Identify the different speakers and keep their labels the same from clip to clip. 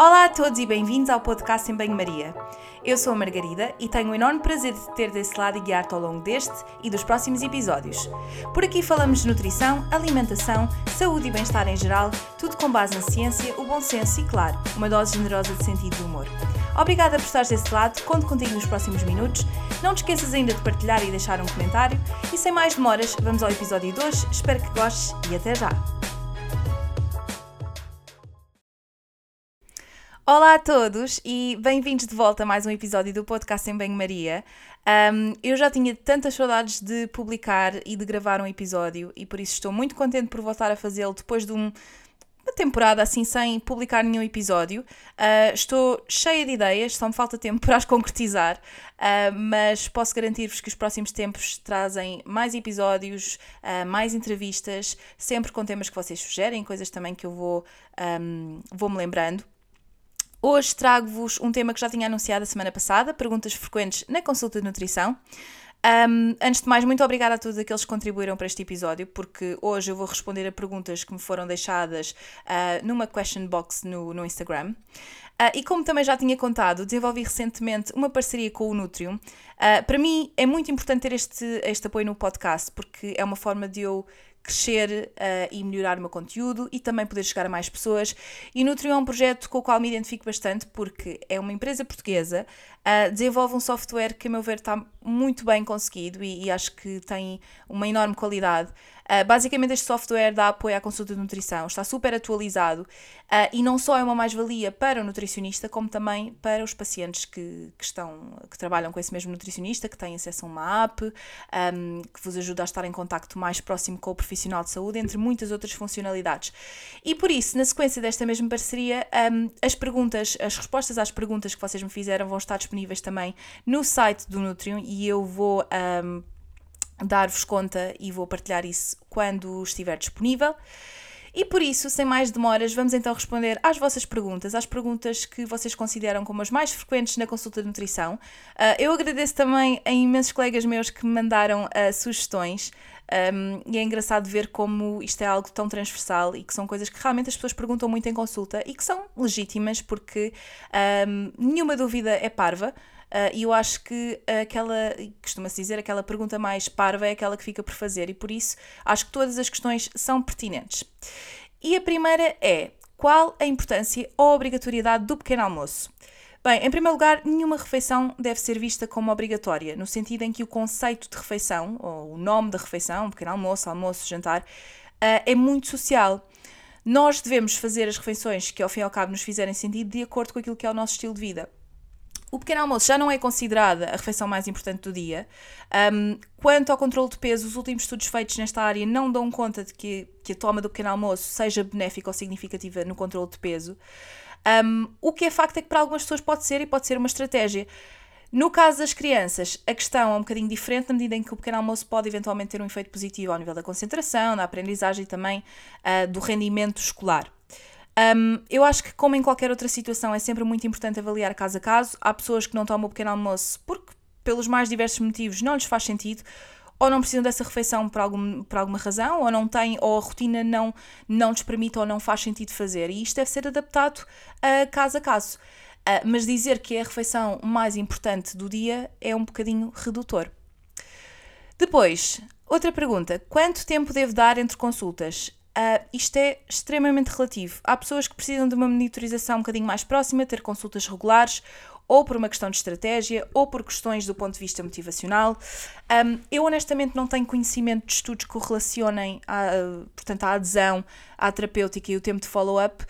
Speaker 1: Olá a todos e bem-vindos ao podcast em Banho-Maria. Eu sou a Margarida e tenho o enorme prazer de ter desse lado e guiar-te ao longo deste e dos próximos episódios. Por aqui falamos de nutrição, alimentação, saúde e bem-estar em geral, tudo com base na ciência, o bom senso e, claro, uma dose generosa de sentido de humor. Obrigada por estares desse lado, conto contigo nos próximos minutos. Não te esqueças ainda de partilhar e deixar um comentário. E sem mais demoras, vamos ao episódio de hoje. Espero que gostes e até já! Olá a todos e bem-vindos de volta a mais um episódio do podcast em Banho-Maria. Um, eu já tinha tantas saudades de publicar e de gravar um episódio e por isso estou muito contente por voltar a fazê-lo depois de um, uma temporada assim sem publicar nenhum episódio. Uh, estou cheia de ideias, só me falta tempo para as concretizar, uh, mas posso garantir-vos que os próximos tempos trazem mais episódios, uh, mais entrevistas, sempre com temas que vocês sugerem, coisas também que eu vou, um, vou me lembrando. Hoje trago-vos um tema que já tinha anunciado a semana passada, perguntas frequentes na consulta de nutrição. Um, antes de mais, muito obrigada a todos aqueles que contribuíram para este episódio, porque hoje eu vou responder a perguntas que me foram deixadas uh, numa question box no, no Instagram. Uh, e como também já tinha contado, desenvolvi recentemente uma parceria com o Nutrium. Uh, para mim é muito importante ter este, este apoio no podcast, porque é uma forma de eu crescer uh, e melhorar o meu conteúdo e também poder chegar a mais pessoas. E Nutrion é um projeto com o qual me identifico bastante porque é uma empresa portuguesa, uh, desenvolve um software que, a meu ver, está muito bem conseguido e, e acho que tem uma enorme qualidade. Uh, basicamente, este software dá apoio à consulta de nutrição, está super atualizado uh, e não só é uma mais-valia para o nutricionista, como também para os pacientes que, que, estão, que trabalham com esse mesmo nutricionista, que têm acesso a uma app, um, que vos ajuda a estar em contacto mais próximo com o profissional de saúde, entre muitas outras funcionalidades. E por isso, na sequência desta mesma parceria, um, as perguntas, as respostas às perguntas que vocês me fizeram vão estar disponíveis também no site do Nutrium e eu vou. Um, dar-vos conta e vou partilhar isso quando estiver disponível. E por isso, sem mais demoras, vamos então responder às vossas perguntas, às perguntas que vocês consideram como as mais frequentes na consulta de nutrição. Uh, eu agradeço também a imensos colegas meus que me mandaram uh, sugestões. Um, e é engraçado ver como isto é algo tão transversal e que são coisas que realmente as pessoas perguntam muito em consulta e que são legítimas porque um, nenhuma dúvida é parva. Uh, e eu acho que aquela, costuma-se dizer, aquela pergunta mais parva é aquela que fica por fazer, e por isso acho que todas as questões são pertinentes. E a primeira é: qual a importância ou obrigatoriedade do pequeno almoço? Bem, em primeiro lugar, nenhuma refeição deve ser vista como obrigatória, no sentido em que o conceito de refeição, ou o nome da refeição, pequeno almoço, almoço, jantar, uh, é muito social. Nós devemos fazer as refeições que, ao fim e ao cabo, nos fizerem sentido de acordo com aquilo que é o nosso estilo de vida. O pequeno almoço já não é considerada a refeição mais importante do dia. Um, quanto ao controle de peso, os últimos estudos feitos nesta área não dão conta de que, que a toma do pequeno almoço seja benéfica ou significativa no controle de peso. Um, o que é facto é que para algumas pessoas pode ser e pode ser uma estratégia. No caso das crianças, a questão é um bocadinho diferente, na medida em que o pequeno almoço pode eventualmente ter um efeito positivo ao nível da concentração, da aprendizagem e também uh, do rendimento escolar. Um, eu acho que, como em qualquer outra situação, é sempre muito importante avaliar caso a caso. Há pessoas que não tomam o pequeno almoço porque, pelos mais diversos motivos, não lhes faz sentido, ou não precisam dessa refeição por, algum, por alguma razão, ou não têm, ou a rotina não, não lhes permite ou não faz sentido fazer. E isto deve ser adaptado uh, caso a caso. Uh, mas dizer que é a refeição mais importante do dia é um bocadinho redutor. Depois, outra pergunta: quanto tempo devo dar entre consultas? Uh, isto é extremamente relativo. Há pessoas que precisam de uma monitorização um bocadinho mais próxima, ter consultas regulares, ou por uma questão de estratégia, ou por questões do ponto de vista motivacional. Um, eu honestamente não tenho conhecimento de estudos que correlacionem a, portanto, a adesão à terapêutica e o tempo de follow-up, uh,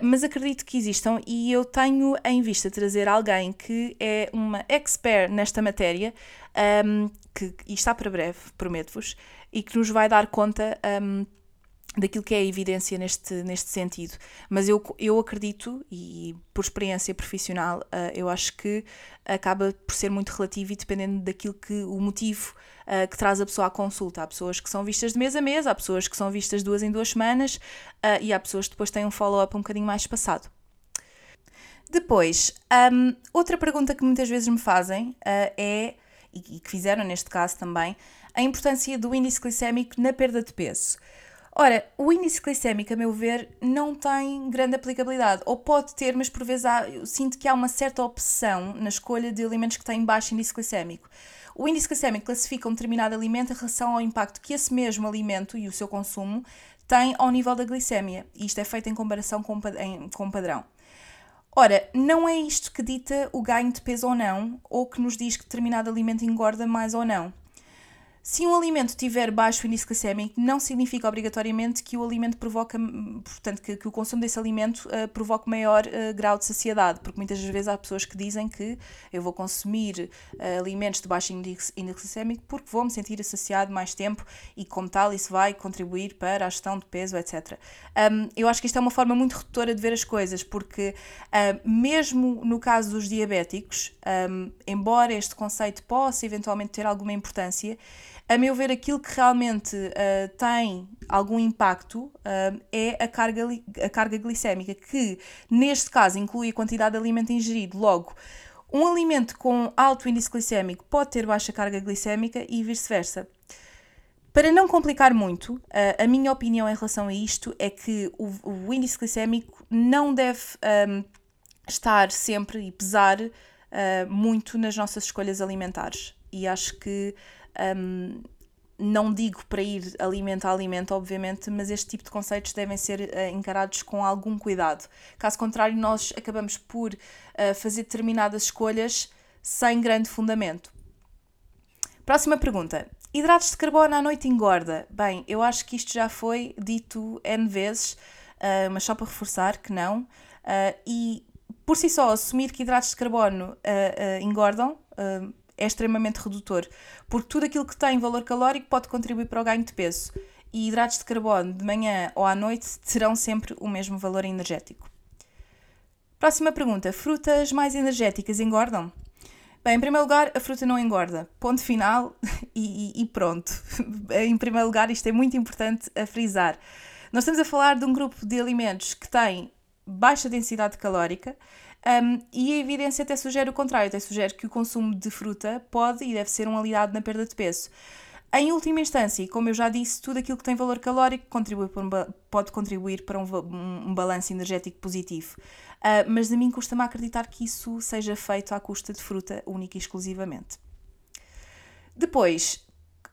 Speaker 1: mas acredito que existam e eu tenho em vista trazer alguém que é uma expert nesta matéria, um, que, e está para breve, prometo-vos, e que nos vai dar conta. Um, daquilo que é a evidência neste, neste sentido. Mas eu, eu acredito, e por experiência profissional, uh, eu acho que acaba por ser muito relativo e dependendo daquilo que o motivo uh, que traz a pessoa à consulta. Há pessoas que são vistas de mês a mês, há pessoas que são vistas duas em duas semanas uh, e há pessoas que depois têm um follow-up um bocadinho mais espaçado. Depois, um, outra pergunta que muitas vezes me fazem é, e que fizeram neste caso também, a importância do índice glicémico na perda de peso. Ora, o índice glicémico, a meu ver, não tem grande aplicabilidade. Ou pode ter, mas por vezes há, eu sinto que há uma certa opção na escolha de alimentos que têm baixo índice glicémico. O índice glicémico classifica um determinado alimento em relação ao impacto que esse mesmo alimento e o seu consumo tem ao nível da glicemia. E isto é feito em comparação com, em, com padrão. Ora, não é isto que dita o ganho de peso ou não, ou que nos diz que determinado alimento engorda mais ou não. Se um alimento tiver baixo índice glicémico, não significa obrigatoriamente que o alimento provoca, portanto, que, que o consumo desse alimento uh, provoque maior uh, grau de saciedade, porque muitas vezes há pessoas que dizem que eu vou consumir uh, alimentos de baixo índice, índice glicémico porque vou me sentir saciado mais tempo e, como tal, isso vai contribuir para a gestão de peso, etc. Um, eu acho que isto é uma forma muito redutora de ver as coisas, porque mesmo no caso dos diabéticos, um, embora este conceito possa eventualmente ter alguma importância, a meu ver, aquilo que realmente uh, tem algum impacto uh, é a carga, a carga glicémica, que neste caso inclui a quantidade de alimento ingerido. Logo, um alimento com alto índice glicémico pode ter baixa carga glicémica e vice-versa. Para não complicar muito, uh, a minha opinião em relação a isto é que o, o índice glicémico não deve um, estar sempre e pesar muito nas nossas escolhas alimentares. E acho que um, não digo para ir alimento a alimento, obviamente, mas este tipo de conceitos devem ser uh, encarados com algum cuidado. Caso contrário, nós acabamos por uh, fazer determinadas escolhas sem grande fundamento. Próxima pergunta. Hidratos de carbono à noite engorda? Bem, eu acho que isto já foi dito N vezes, uh, mas só para reforçar que não. e por si só, assumir que hidratos de carbono engordam é extremamente redutor, porque tudo aquilo que tem valor calórico pode contribuir para o ganho de peso e hidratos de carbono de manhã ou à noite terão sempre o mesmo valor energético. Próxima pergunta: frutas mais energéticas engordam? Bem, em primeiro lugar, a fruta não engorda. Ponto final e, e, pronto. em primeiro lugar, isto é muito importante a frisar. Nós estamos a falar de um grupo de alimentos que tem baixa densidade calórica um, e a evidência até sugere o contrário, até sugere que o consumo de fruta pode e deve ser um aliado na perda de peso. Em última instância, como eu já disse, tudo aquilo que tem valor calórico contribui um, pode contribuir para um, um, um balanço energético positivo. Uh, mas a mim custa-me acreditar que isso seja feito à custa de fruta única e exclusivamente. Depois,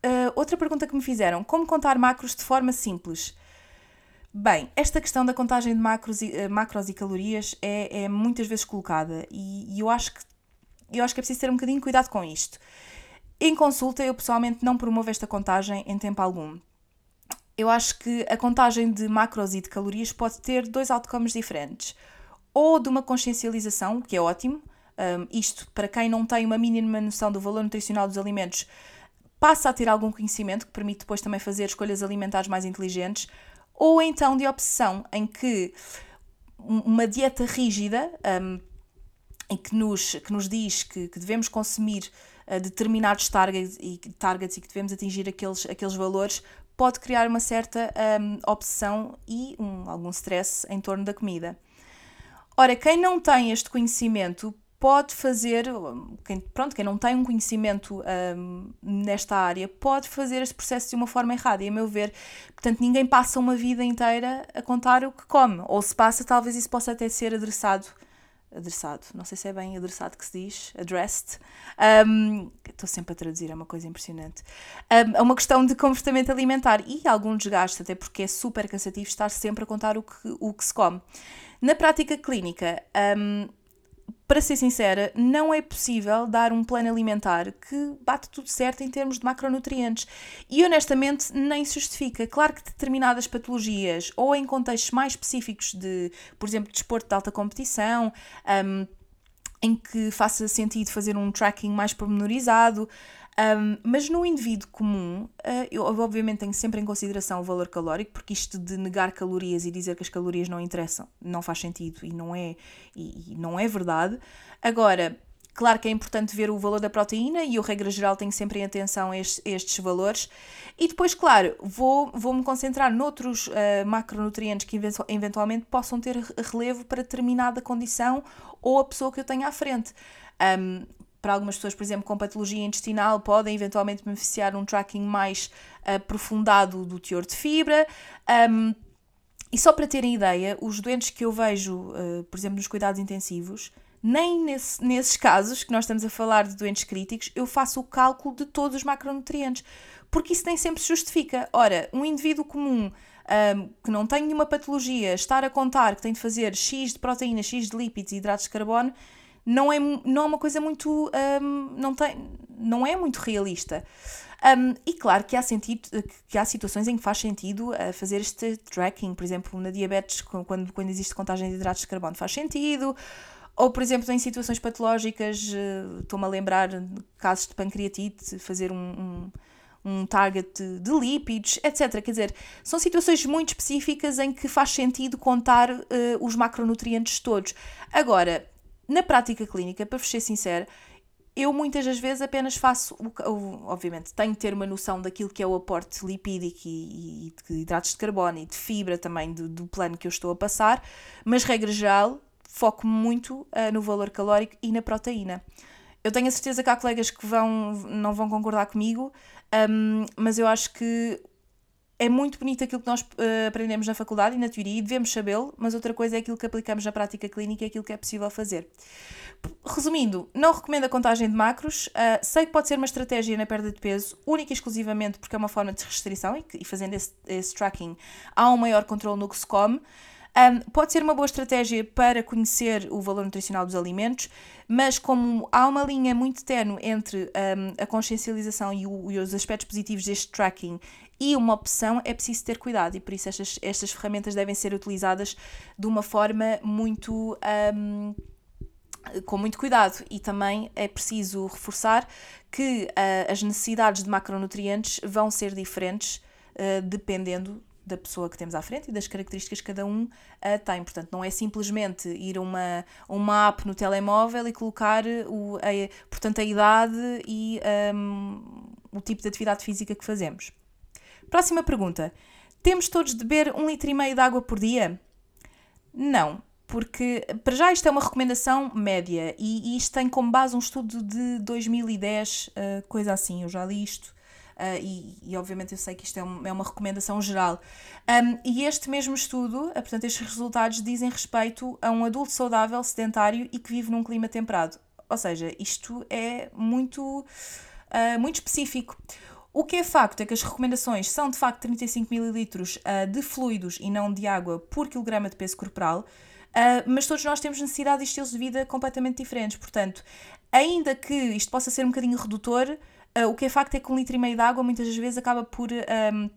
Speaker 1: uh, outra pergunta que me fizeram: como contar macros de forma simples? Bem, esta questão da contagem de macros e, uh, macros e calorias é, é muitas vezes colocada e, e, eu, acho que, eu acho que é preciso ter um bocadinho cuidado com isto. Em consulta, eu pessoalmente não promovo esta contagem em tempo algum. Eu acho que a contagem de macros e de calorias pode ter dois outcomes diferentes. Ou de uma consciencialização, que é ótimo, um, isto para quem não tem uma mínima noção do valor nutricional dos alimentos, passa a ter algum conhecimento que permite depois também fazer escolhas alimentares mais inteligentes ou então de obsessão, em que uma dieta rígida um, em que nos, que nos diz que, que devemos consumir uh, determinados targets e, targets e que devemos atingir aqueles, aqueles valores pode criar uma certa um, obsessão e um, algum stress em torno da comida. Ora, quem não tem este conhecimento pode fazer, quem, pronto, quem não tem um conhecimento um, nesta área, pode fazer este processo de uma forma errada. E a meu ver, portanto, ninguém passa uma vida inteira a contar o que come. Ou se passa, talvez isso possa até ser adressado. Adressado, não sei se é bem adressado que se diz, addressed. Um, estou sempre a traduzir, é uma coisa impressionante. Um, é uma questão de comportamento alimentar e algum desgaste, até porque é super cansativo estar sempre a contar o que, o que se come. Na prática clínica, um, para ser sincera, não é possível dar um plano alimentar que bate tudo certo em termos de macronutrientes. E honestamente, nem se justifica. Claro que determinadas patologias, ou em contextos mais específicos de, por exemplo, desporto de alta competição, um, em que faça sentido fazer um tracking mais pormenorizado, um, mas no indivíduo comum, uh, eu obviamente tenho sempre em consideração o valor calórico, porque isto de negar calorias e dizer que as calorias não interessam não faz sentido e não é, e, e não é verdade. Agora, Claro que é importante ver o valor da proteína e eu, regra geral, tenho sempre em atenção estes, estes valores. E depois, claro, vou, vou-me concentrar noutros uh, macronutrientes que eventualmente possam ter relevo para determinada condição ou a pessoa que eu tenho à frente. Um, para algumas pessoas, por exemplo, com patologia intestinal, podem eventualmente beneficiar um tracking mais aprofundado do teor de fibra. Um, e só para terem ideia, os doentes que eu vejo, uh, por exemplo, nos cuidados intensivos, nem nesse, nesses casos que nós estamos a falar de doentes críticos, eu faço o cálculo de todos os macronutrientes, porque isso nem sempre se justifica. Ora, um indivíduo comum um, que não tem nenhuma patologia, estar a contar que tem de fazer X de proteína, X de lípidos e hidratos de carbono, não é, não é uma coisa muito. Um, não, tem, não é muito realista. Um, e claro que há, sentido, que há situações em que faz sentido uh, fazer este tracking, por exemplo, na diabetes, quando, quando existe contagem de hidratos de carbono, faz sentido. Ou, por exemplo, em situações patológicas, uh, estou-me a lembrar de casos de pancreatite, fazer um, um um target de lípidos, etc. Quer dizer, são situações muito específicas em que faz sentido contar uh, os macronutrientes todos. Agora, na prática clínica, para ser sincero, eu muitas das vezes apenas faço, o, obviamente, tenho que ter uma noção daquilo que é o aporte lipídico e, e de hidratos de carbono e de fibra também do, do, plano que eu estou a passar, mas regra geral foco muito uh, no valor calórico e na proteína. Eu tenho a certeza que há colegas que vão, não vão concordar comigo, um, mas eu acho que é muito bonito aquilo que nós uh, aprendemos na faculdade e na teoria e devemos sabê-lo, mas outra coisa é aquilo que aplicamos na prática clínica e aquilo que é possível fazer. Resumindo, não recomendo a contagem de macros, uh, sei que pode ser uma estratégia na perda de peso, única e exclusivamente porque é uma forma de restrição e, e fazendo esse, esse, tracking há um maior controle no que se come. Um, pode ser uma boa estratégia para conhecer o valor nutricional dos alimentos, mas como há uma linha muito tenue entre um, a consciencialização e, o, e, os aspectos positivos deste tracking e uma opção, é preciso ter cuidado e por isso estas, estas ferramentas devem ser utilizadas de uma forma muito. Um, com muito cuidado e também é preciso reforçar que uh, as necessidades de macronutrientes vão ser diferentes uh, dependendo da pessoa que temos à frente e das características que cada um uh, tem. Portanto, não é simplesmente ir a uma, uma app no telemóvel e colocar o, a, portanto, a idade e um, o tipo de atividade física que fazemos. Próxima pergunta. Temos todos de beber um litro e meio de água por dia? Não, porque para já isto é uma recomendação média e, e isto tem como base um estudo de 2010, uh, coisa assim, eu já li isto Uh, e, e, obviamente eu sei que isto é, um, é uma recomendação geral. Um, e este mesmo estudo, uh, portanto, estes resultados dizem respeito a um adulto saudável, sedentário e que vive num clima temperado. Ou seja, isto é muito, uh, muito específico. O que é facto é que as recomendações são de facto 35 ml de fluidos e não de água por quilograma de peso corporal. Uh, mas todos nós temos necessidade de estilos de vida completamente diferentes. Portanto, ainda que isto possa ser um bocadinho redutor, Uh, o que é facto é que um litro e meio de água muitas vezes acaba por um,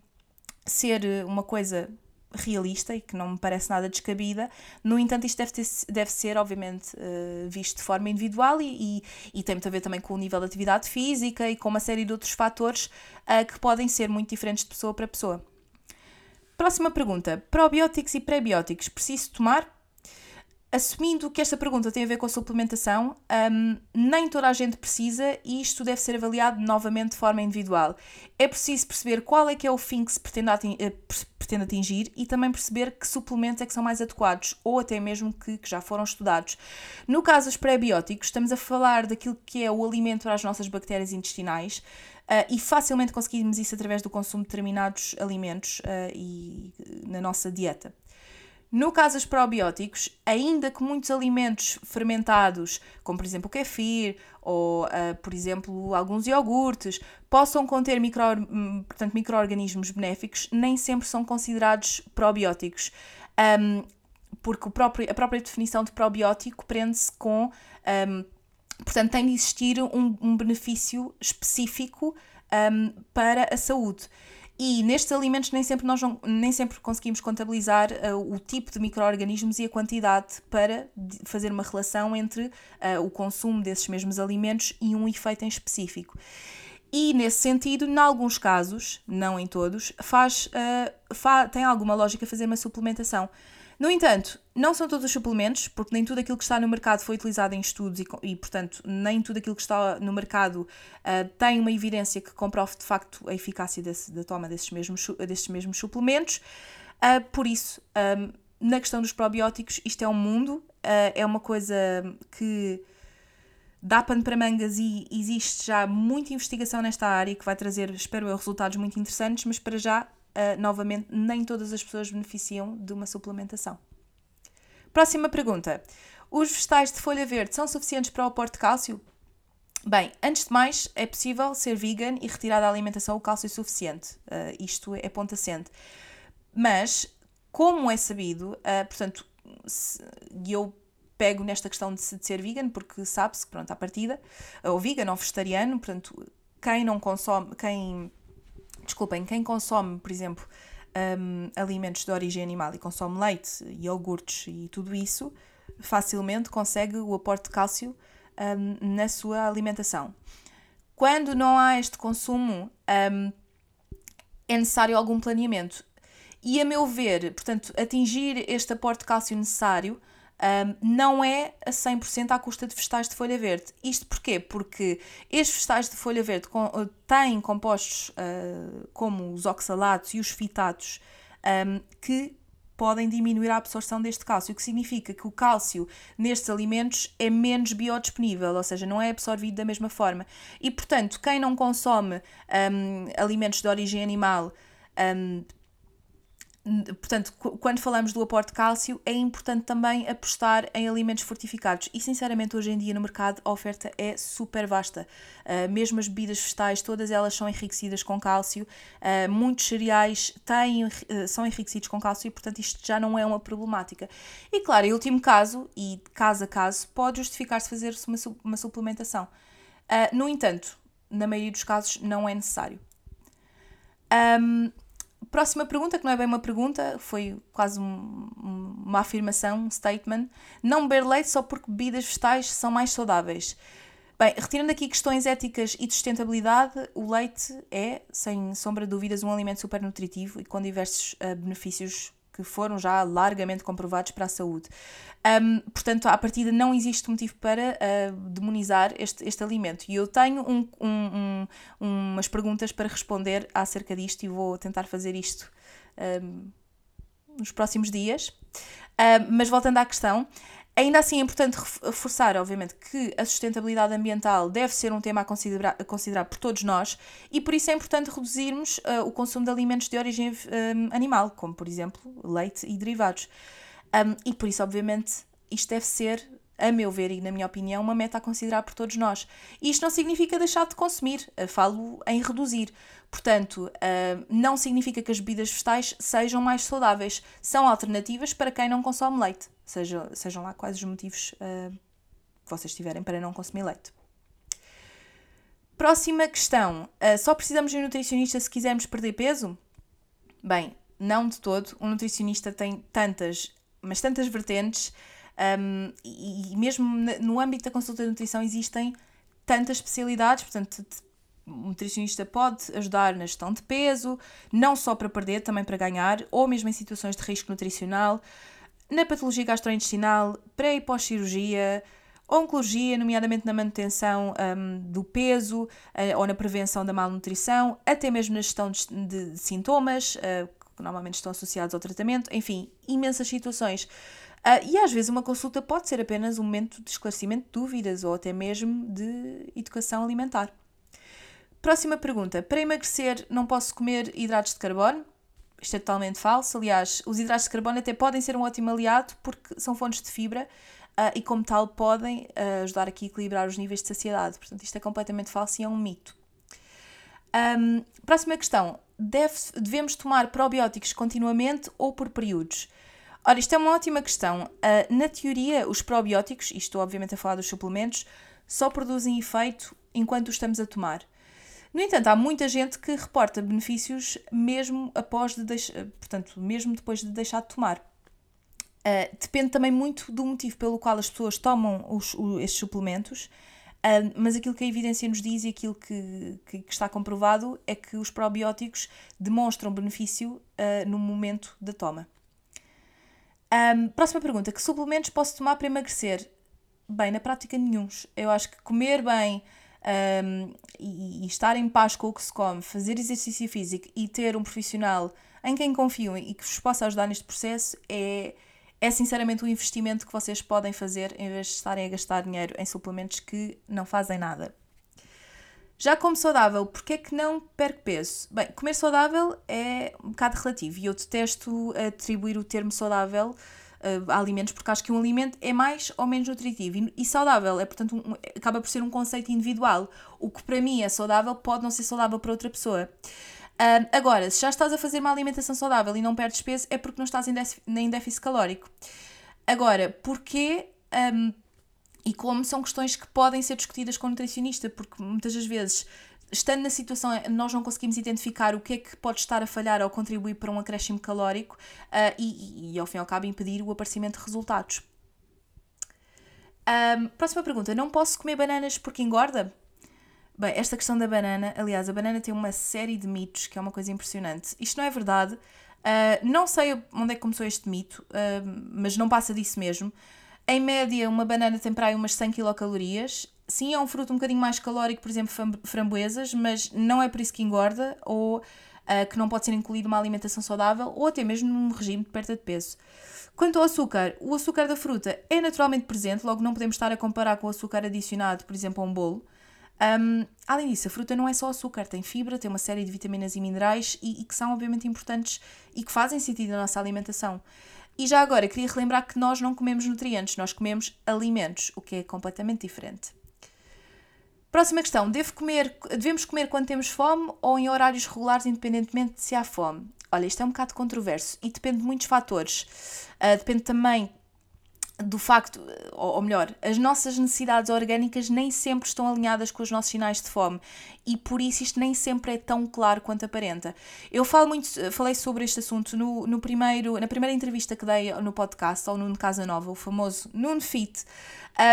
Speaker 1: ser uma coisa realista e que não me parece nada descabida. No entanto, isto deve, ter, deve ser, obviamente, uh, visto de forma individual e, e, e, tem muito a ver também com o nível de atividade física e com uma série de outros fatores uh, que podem ser muito diferentes de pessoa para pessoa. Próxima pergunta: probióticos e pré-bióticos preciso tomar? Assumindo que esta pergunta tem a ver com a suplementação, um, nem toda a gente precisa e isto deve ser avaliado novamente de forma individual. É preciso perceber qual é que é o fim que se pretende, atingir, eh, pretende atingir e também perceber que suplementos é que são mais adequados ou até mesmo que, que já foram estudados. No caso dos pré-bióticos, estamos a falar daquilo que é o alimento para as nossas bactérias intestinais, Uh, e facilmente conseguimos isso através do consumo de determinados alimentos uh, e na nossa dieta. No caso dos probióticos, ainda que muitos alimentos fermentados, como por exemplo o kefir ou, uh, por exemplo, alguns iogurtes, possam conter micro, portanto, micro-organismos benéficos, nem sempre são considerados probióticos. Um, porque próprio, a própria definição de probiótico prende-se com. Um, portanto, tem de existir um, um benefício específico para a saúde. E nestes alimentos nem sempre nós não, nem sempre conseguimos contabilizar uh, o tipo de micro-organismos e a quantidade para fazer uma relação entre uh, o consumo desses mesmos alimentos e um efeito em específico. E nesse sentido, em alguns casos, não em todos, faz, uh, fa tem alguma lógica fazer uma suplementação. No entanto, não são todos os suplementos, porque nem tudo aquilo que está no mercado foi utilizado em estudos e, e portanto, nem tudo aquilo que está no mercado uh, tem uma evidência que comprove de facto a eficácia desse, da toma desses mesmos, desses mesmos suplementos. Uh, por isso, um, ah, na questão dos probióticos, isto é um mundo, uh, é uma coisa que dá pano para mangas e existe já muita investigação nesta área que vai trazer, espero eu, resultados muito interessantes, mas para já, uh, novamente, nem todas as pessoas beneficiam de uma suplementação. Próxima pergunta. Os vegetais de folha verde são suficientes para o aporte de cálcio? Bem, antes de mais, é possível ser vegan e retirar da alimentação o cálcio suficiente. Uh, isto é ponto assente. Mas, como é sabido, uh, portanto, e eu pego nesta questão de, de ser vegan, porque sabe-se, pronto, à partida, ou vegan ou vegetariano, portanto, quem não consome, quem, desculpem, quem consome, por exemplo, um, alimentos de origem animal e consome leite, iogurtes e tudo isso, facilmente consegue o aporte de cálcio um, na sua alimentação. Quando não há este consumo, um, é necessário algum planeamento. E a meu ver, portanto, atingir este aporte de cálcio necessário um, não é a 100% à custa de vegetais de folha verde. Isto porquê? Porque estes vegetais de folha verde com, uh, têm compostos uh, como os oxalatos e os fitatos um, que podem diminuir a absorção deste cálcio, o que significa que o cálcio nestes alimentos é menos biodisponível, ou seja, não é absorvido da mesma forma. E, portanto, quem não consome um, alimentos de origem animal um, portanto, quando falamos do aporte de cálcio, é importante também apostar em alimentos fortificados. E, sinceramente, hoje em dia no mercado a oferta é super vasta. Uh, mesmo as bebidas vegetais, todas elas são enriquecidas com cálcio. Uh, muitos cereais têm, uh, são enriquecidos com cálcio e, portanto, isto já não é uma problemática. E, claro, em último caso, e caso a caso, pode justificar-se fazer-se uma, uma suplementação. no entanto, na maioria dos casos, não é necessário. Um, Próxima pergunta, que não é bem uma pergunta, foi quase um, uma afirmação, um statement. Não beber leite só porque bebidas vegetais são mais saudáveis. Bem, retirando aqui questões éticas e de sustentabilidade, o leite é, sem sombra de dúvidas, um alimento super nutritivo e com diversos uh, benefícios que foram já largamente comprovados para a saúde. Um, portanto, à partida não existe motivo para uh, demonizar este, este alimento. E eu tenho um, um, umas perguntas para responder acerca disto e vou tentar fazer isto nos próximos dias. Mas voltando à questão, Ainda assim é importante reforçar, obviamente, que a sustentabilidade ambiental deve ser um tema a considerar, a considerar por todos nós e por isso é importante reduzirmos uh, o consumo de alimentos de origem um, animal, como por exemplo leite e derivados. Um, e por isso, obviamente, isto deve ser, a meu ver e na minha opinião, uma meta a considerar por todos nós. E isto não significa deixar de consumir, uh, falo em reduzir. Portanto, uh, não significa que as bebidas vegetais sejam mais saudáveis, são alternativas para quem não consome leite seja, sejam lá quais os motivos uh, que vocês tiverem para não consumir leite. Próxima questão: uh, só precisamos de um nutricionista se quisermos perder peso? Bem, não de todo. Um nutricionista tem tantas, mas tantas vertentes, um, e, e mesmo no âmbito da consulta de nutrição existem tantas especialidades, portanto, o nutricionista pode ajudar na gestão de peso, não só para perder, também para ganhar, ou mesmo em situações de risco nutricional na patologia gastrointestinal, pré e pós-cirurgia, oncologia, nomeadamente na manutenção um, do peso uh, ou na prevenção da malnutrição, até mesmo na gestão de, de, sintomas, uh, que normalmente estão associados ao tratamento, enfim, imensas situações. Uh, e às vezes uma consulta pode ser apenas um momento de esclarecimento de dúvidas ou até mesmo de educação alimentar. Próxima pergunta. Para emagrecer, não posso comer hidratos de carbono? Isto é totalmente falso. Aliás, os hidratos de carbono até podem ser um ótimo aliado porque são fontes de fibra uh, e, como tal, podem uh, ajudar aqui a equilibrar os níveis de saciedade. Portanto, isto é completamente falso e é um mito. Um, próxima questão: Deve, devemos tomar probióticos continuamente ou por períodos? Ora, isto é uma ótima questão. Uh, na teoria, os probióticos, e estou obviamente a falar dos suplementos, só produzem efeito enquanto os estamos a tomar. No entanto, há muita gente que reporta benefícios mesmo após de deixar, portanto, mesmo depois de deixar de tomar. Uh, depende também muito do motivo pelo qual as pessoas tomam os, os estes suplementos, uh, mas aquilo que a evidência nos diz e aquilo que, que, que está comprovado é que os probióticos demonstram benefício uh, no momento da toma. Um, próxima pergunta: que suplementos posso tomar para emagrecer? Bem, na prática, nenhum. Eu acho que comer bem, um, e, e, estar em paz com o que se come, fazer exercício físico e ter um profissional em quem confiam e que vos possa ajudar neste processo é, é sinceramente um investimento que vocês podem fazer em vez de estarem a gastar dinheiro em suplementos que não fazem nada. Já como saudável, porquê é que não perco peso? Bem, comer saudável é um bocado relativo e eu detesto atribuir o termo saudável uh, alimentos porque acho que um alimento é mais ou menos nutritivo e, e saudável é, portanto, um, acaba por ser um conceito individual. O que para mim é saudável pode não ser saudável para outra pessoa. Uh, agora, se já estás a fazer uma alimentação saudável e não perdes peso, é porque não estás em, déficit, em déficit calórico. Agora, porquê um, e como são questões que podem ser discutidas com o nutricionista, porque muitas das vezes, estando na situação, nós não conseguimos identificar o que é que pode estar a falhar ou contribuir para um acréscimo calórico uh, e, e, ao fim e ao cabo, impedir o aparecimento de resultados. Um, próxima pergunta: não posso comer bananas porque engorda? Bem, esta questão da banana, aliás, a banana tem uma série de mitos que é uma coisa impressionante. Isto não é verdade. Uh, não sei onde é que começou este mito, uh, mas não passa disso mesmo. Em média, uma banana tem para aí umas 100 quilocalorias. Sim, é um fruto um bocadinho mais calórico, por exemplo, framboesas, mas não é por isso que engorda ou uh, que não pode ser incluído uma alimentação saudável ou até mesmo num regime de perda de peso. Quanto ao açúcar, o açúcar da fruta é naturalmente presente, logo não podemos estar a comparar com o açúcar adicionado, por exemplo, a um bolo. Um, além disso, a fruta não é só açúcar, tem fibra, tem uma série de vitaminas e minerais e, e que são obviamente importantes e que fazem sentido na nossa alimentação. E já agora, queria relembrar que nós não comemos nutrientes, nós comemos alimentos, o que é completamente diferente. Próxima questão: Devo comer, devemos comer quando temos fome ou em horários regulares, independentemente de se há fome? Olha, isto é um bocado controverso e depende de muitos fatores. Uh, depende também do facto, ou melhor, as nossas necessidades orgânicas nem sempre estão alinhadas com os nossos sinais de fome e por isso isto nem sempre é tão claro quanto aparenta. Eu falo muito, falei sobre este assunto no, no primeiro, na primeira entrevista que dei no podcast ao Nuno Casanova, o famoso Nuno Fit.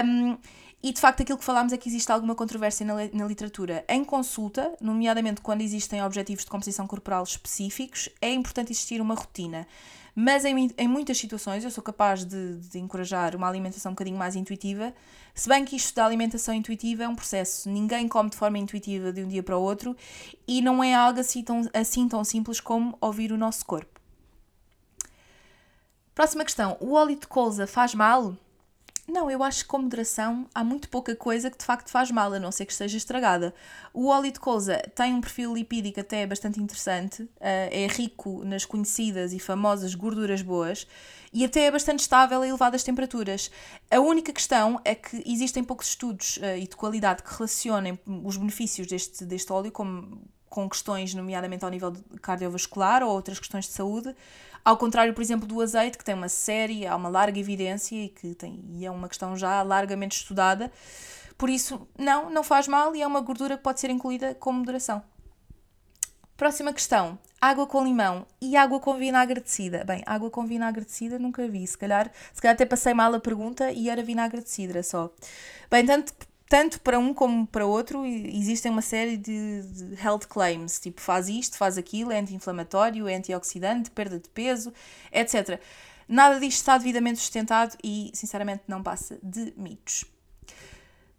Speaker 1: Um, e de facto aquilo que falámos é que existe alguma controvérsia na, na, literatura. Em consulta, nomeadamente quando existem objetivos de composição corporal específicos, é importante existir uma rotina. Mas em, em muitas situações eu sou capaz de, de encorajar uma alimentação um bocadinho mais intuitiva, se bem que isto da alimentação intuitiva é um processo. Ninguém come de forma intuitiva de um dia para o outro e não é algo assim tão, assim tão simples como ouvir o nosso corpo. Próxima questão: o óleo de colza faz mal? Não, eu acho que com moderação há muito pouca coisa que de facto faz mal, a não ser que esteja estragada. O óleo de colza tem um perfil lipídico até bastante interessante, eh, é rico nas conhecidas e famosas gorduras boas e até é bastante estável a elevadas temperaturas. A única questão é que existem poucos estudos eh, e de qualidade que relacionem os benefícios deste, deste óleo com, com questões, nomeadamente ao nível cardiovascular ou outras questões de saúde. Ao contrário, por exemplo, do azeite, que tem uma série, há uma larga evidência e que tem, e é uma questão já largamente estudada. Por isso, não, não faz mal e é uma gordura que pode ser incluída com moderação. Próxima questão: água com limão e água com vinagre de. Bem, água com vinagre de nunca vi. Se calhar, se calhar até passei mal a pergunta e era vinagre de só. Bem, tanto tanto para um como para outro, existem uma série de, health claims, tipo faz isto, faz aquilo, é anti-inflamatório, é antioxidante, perda de peso, etc. Nada disto está devidamente sustentado e, sinceramente, não passa de mitos.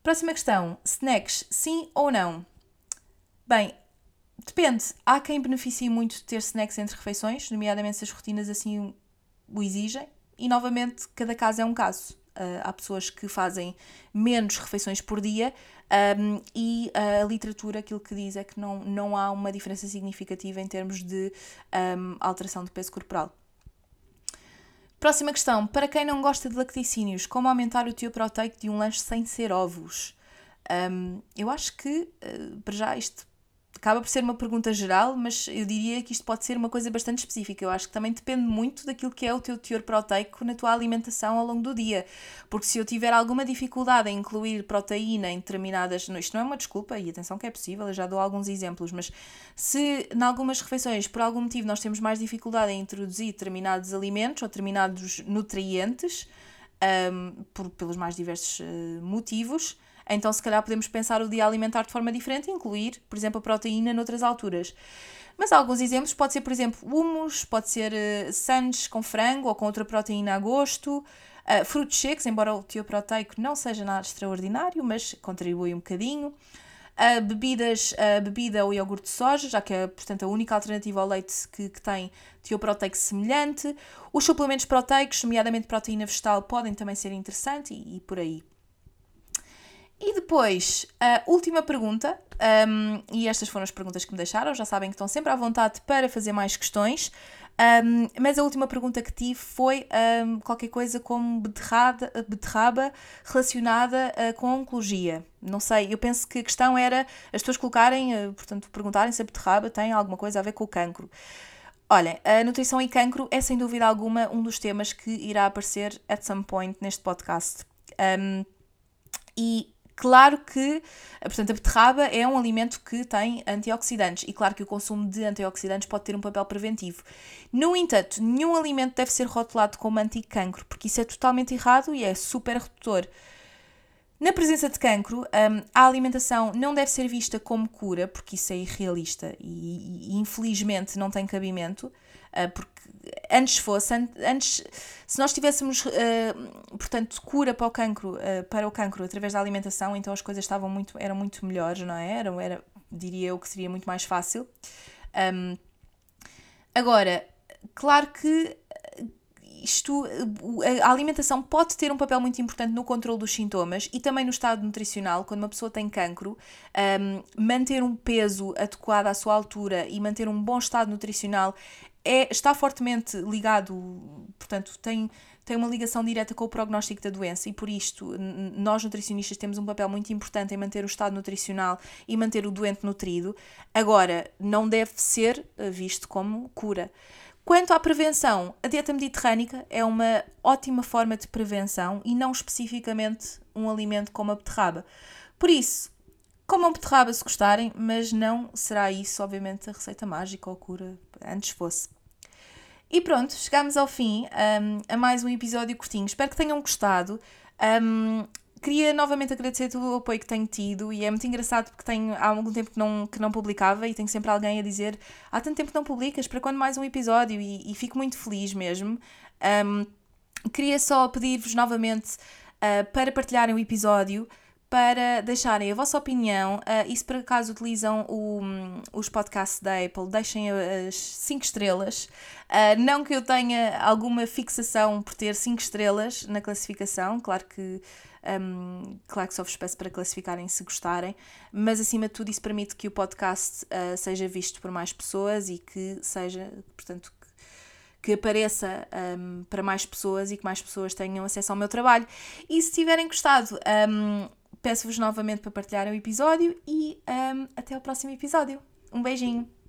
Speaker 1: Próxima questão: snacks, sim ou não? Bem, depende. Há quem beneficie muito de ter snacks entre refeições, nomeadamente se as rotinas assim o exigem, e novamente, cada caso é um caso. Uh, há pessoas que fazem menos refeições por dia um, e a literatura aquilo que diz é que não, não há uma diferença significativa em termos de um, alteração de peso corporal. Próxima questão. Para quem não gosta de lacticínios, como aumentar o teor proteico de um lanche sem ser ovos? Um, eu acho que, uh, para já, isto acaba por ser uma pergunta geral, mas eu diria que isto pode ser uma coisa bastante específica. Eu acho que também depende muito daquilo que é o teu teor proteico na tua alimentação ao longo do dia. Porque se eu tiver alguma dificuldade em incluir proteína em determinadas. Isto não é uma desculpa, e atenção que é possível, eu já dou alguns exemplos, mas se em algumas refeições, por algum motivo, nós temos mais dificuldade em introduzir determinados alimentos ou determinados nutrientes, um, por, pelos mais diversos uh, motivos então, se calhar, podemos pensar o dia alimentar de forma diferente incluir, por exemplo, a proteína noutras alturas. Mas alguns exemplos pode ser, por exemplo, humus, pode ser uh, sandes com frango ou com outra proteína a gosto, uh, frutos secos, embora o teor proteico não seja nada extraordinário, mas contribui um bocadinho. Uh, bebidas, uh, bebida ou iogurte de soja, já que é, portanto, a única alternativa ao leite que, que tem teor proteico semelhante. Os suplementos proteicos, nomeadamente proteína vegetal, podem também ser interessantes e, e por aí. E depois, a última pergunta, um, e estas foram as perguntas que me deixaram, já sabem que estão sempre à vontade para fazer mais questões, um, mas a última pergunta que tive foi um, qualquer coisa como beterrada, beterraba relacionada uh, com oncologia. Não sei, eu penso que a questão era as pessoas colocarem, uh, portanto, perguntarem se a beterraba tem alguma coisa a ver com o cancro. Olhem, a nutrição e cancro é sem dúvida alguma um dos temas que irá aparecer at some point neste podcast. Um, e Claro que, portanto, a beterraba é um alimento que tem antioxidantes e claro que o consumo de antioxidantes pode ter um papel preventivo. No entanto, nenhum alimento deve ser rotulado como anticancro, porque isso é totalmente errado e é super redutor. Na presença de cancro, um, a alimentação não deve ser vista como cura, porque isso é irrealista e, infelizmente não tem cabimento, uh, porque antes fosse, antes, se nós tivéssemos, uh, portanto, cura para o cancro, uh, para o cancro através da alimentação, então as coisas estavam muito, eram muito melhores, não é? Era, era diria eu que seria muito mais fácil. Um, agora, claro que isto, a alimentação pode ter um papel muito importante no controle dos sintomas e também no estado nutricional. Quando uma pessoa tem cancro, um, manter um peso adequado à sua altura e manter um bom estado nutricional é, está fortemente ligado, portanto, tem, tem uma ligação direta com o prognóstico da doença e por isto nós nutricionistas temos um papel muito importante em manter o estado nutricional e manter o doente nutrido. Agora, não deve ser eh, visto como cura. Quanto à prevenção, a dieta mediterrânica é uma ótima forma de prevenção e não especificamente um alimento como a beterraba. Por isso, Comam beterraba se gostarem, mas não será isso, obviamente, a receita mágica ou cura, antes fosse. E pronto, chegamos ao fim um, a mais um episódio curtinho. Espero que tenham gostado. Um, queria novamente agradecer todo o apoio que tenho tido e é muito engraçado porque tenho há algum tempo que não, que não publicava e tenho sempre alguém a dizer há tanto tempo que não publicas, para quando mais um episódio? E, e fico muito feliz mesmo. Um, queria só pedir-vos novamente uh, para partilharem o episódio para deixarem a vossa opinião uh, e se por acaso utilizam o, os podcasts da Apple, deixem as 5 estrelas. Uh, não que eu tenha alguma fixação por ter 5 estrelas na classificação, claro que, um, claro que só vos peço para classificarem se gostarem, mas acima de tudo isso permite que o podcast uh, seja visto por mais pessoas e que seja, portanto, que apareça um, para mais pessoas e que mais pessoas tenham acesso ao meu trabalho. E se tiverem gostado, um, Peço-vos novamente para partilharem o episódio e um, até ao próximo episódio. Um beijinho!